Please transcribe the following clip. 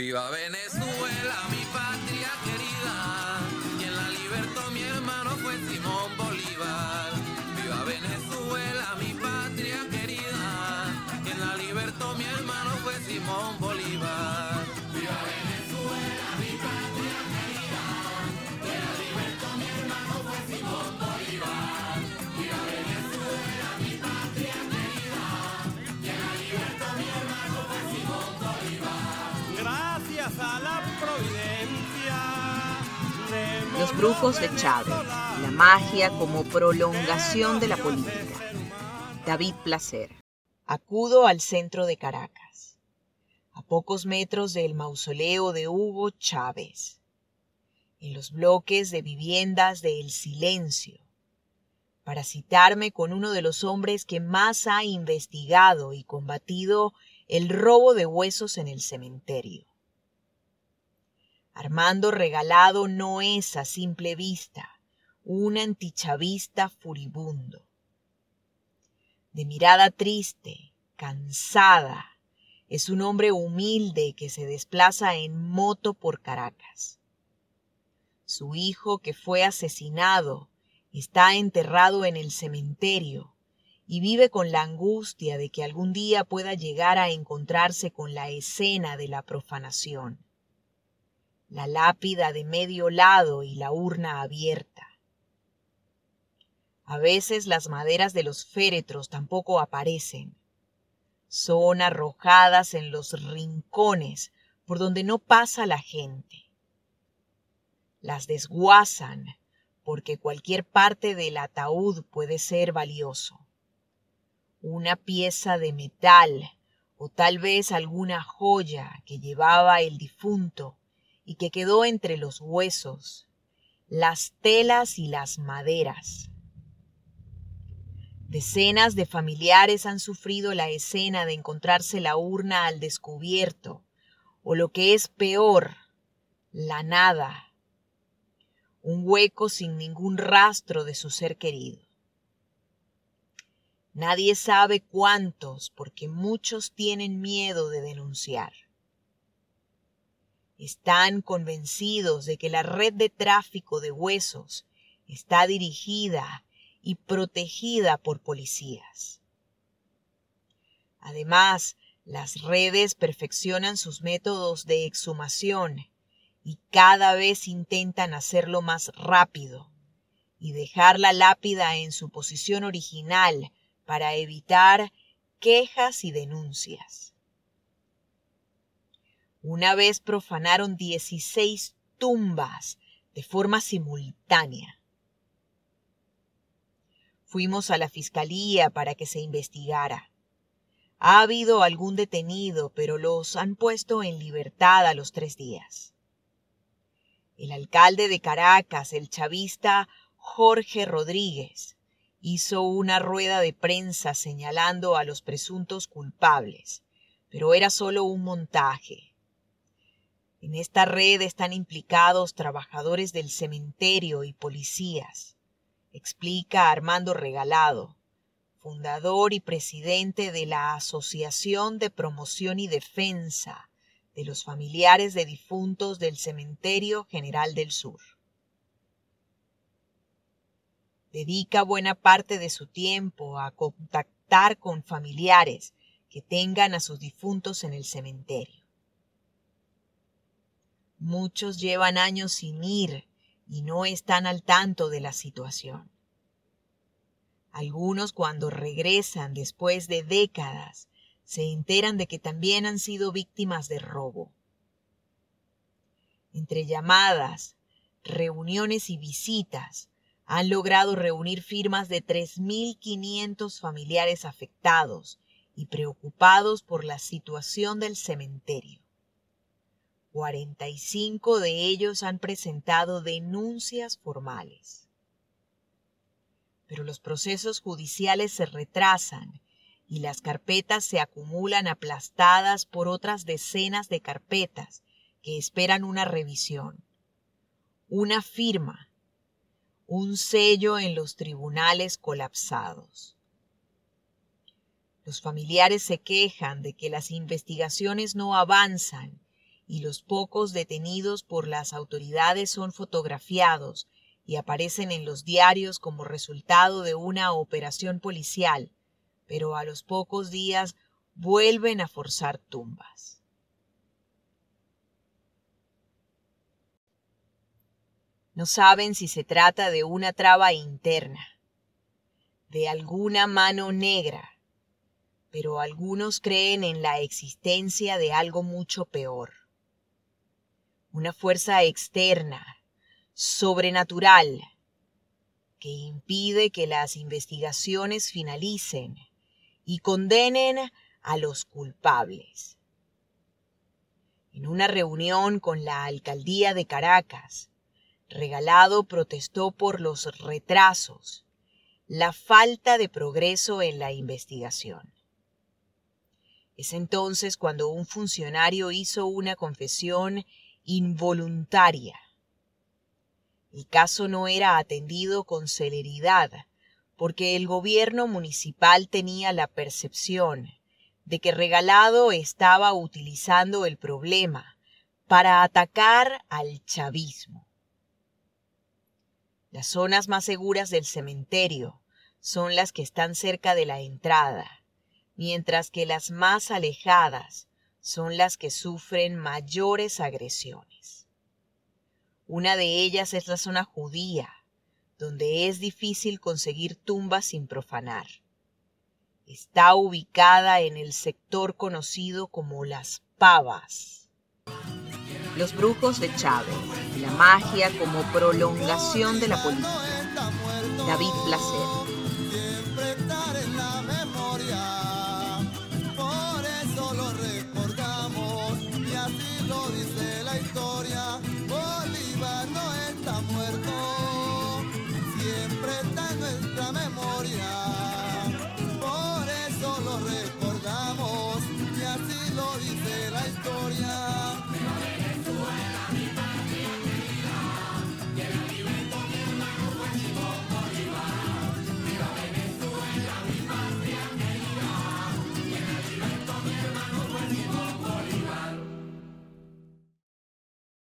Viva Venezuela, Los brujos de Chávez, la magia como prolongación de la política. David Placer. Acudo al centro de Caracas, a pocos metros del mausoleo de Hugo Chávez, en los bloques de viviendas de El Silencio, para citarme con uno de los hombres que más ha investigado y combatido el robo de huesos en el cementerio. Armando Regalado no es a simple vista un antichavista furibundo. De mirada triste, cansada, es un hombre humilde que se desplaza en moto por Caracas. Su hijo, que fue asesinado, está enterrado en el cementerio y vive con la angustia de que algún día pueda llegar a encontrarse con la escena de la profanación la lápida de medio lado y la urna abierta. A veces las maderas de los féretros tampoco aparecen. Son arrojadas en los rincones por donde no pasa la gente. Las desguazan porque cualquier parte del ataúd puede ser valioso. Una pieza de metal o tal vez alguna joya que llevaba el difunto y que quedó entre los huesos, las telas y las maderas. Decenas de familiares han sufrido la escena de encontrarse la urna al descubierto, o lo que es peor, la nada, un hueco sin ningún rastro de su ser querido. Nadie sabe cuántos, porque muchos tienen miedo de denunciar. Están convencidos de que la red de tráfico de huesos está dirigida y protegida por policías. Además, las redes perfeccionan sus métodos de exhumación y cada vez intentan hacerlo más rápido y dejar la lápida en su posición original para evitar quejas y denuncias. Una vez profanaron 16 tumbas de forma simultánea. Fuimos a la fiscalía para que se investigara. Ha habido algún detenido, pero los han puesto en libertad a los tres días. El alcalde de Caracas, el chavista Jorge Rodríguez, hizo una rueda de prensa señalando a los presuntos culpables, pero era solo un montaje. En esta red están implicados trabajadores del cementerio y policías, explica Armando Regalado, fundador y presidente de la Asociación de Promoción y Defensa de los Familiares de Difuntos del Cementerio General del Sur. Dedica buena parte de su tiempo a contactar con familiares que tengan a sus difuntos en el cementerio. Muchos llevan años sin ir y no están al tanto de la situación. Algunos cuando regresan después de décadas se enteran de que también han sido víctimas de robo. Entre llamadas, reuniones y visitas, han logrado reunir firmas de 3.500 familiares afectados y preocupados por la situación del cementerio. 45 de ellos han presentado denuncias formales. Pero los procesos judiciales se retrasan y las carpetas se acumulan aplastadas por otras decenas de carpetas que esperan una revisión, una firma, un sello en los tribunales colapsados. Los familiares se quejan de que las investigaciones no avanzan y los pocos detenidos por las autoridades son fotografiados y aparecen en los diarios como resultado de una operación policial, pero a los pocos días vuelven a forzar tumbas. No saben si se trata de una traba interna, de alguna mano negra, pero algunos creen en la existencia de algo mucho peor una fuerza externa, sobrenatural, que impide que las investigaciones finalicen y condenen a los culpables. En una reunión con la alcaldía de Caracas, Regalado protestó por los retrasos, la falta de progreso en la investigación. Es entonces cuando un funcionario hizo una confesión involuntaria. El caso no era atendido con celeridad porque el gobierno municipal tenía la percepción de que Regalado estaba utilizando el problema para atacar al chavismo. Las zonas más seguras del cementerio son las que están cerca de la entrada, mientras que las más alejadas son las que sufren mayores agresiones. Una de ellas es la zona judía, donde es difícil conseguir tumbas sin profanar. Está ubicada en el sector conocido como Las Pavas. Los brujos de Chávez, la magia como prolongación de la política. David Placer. muerto.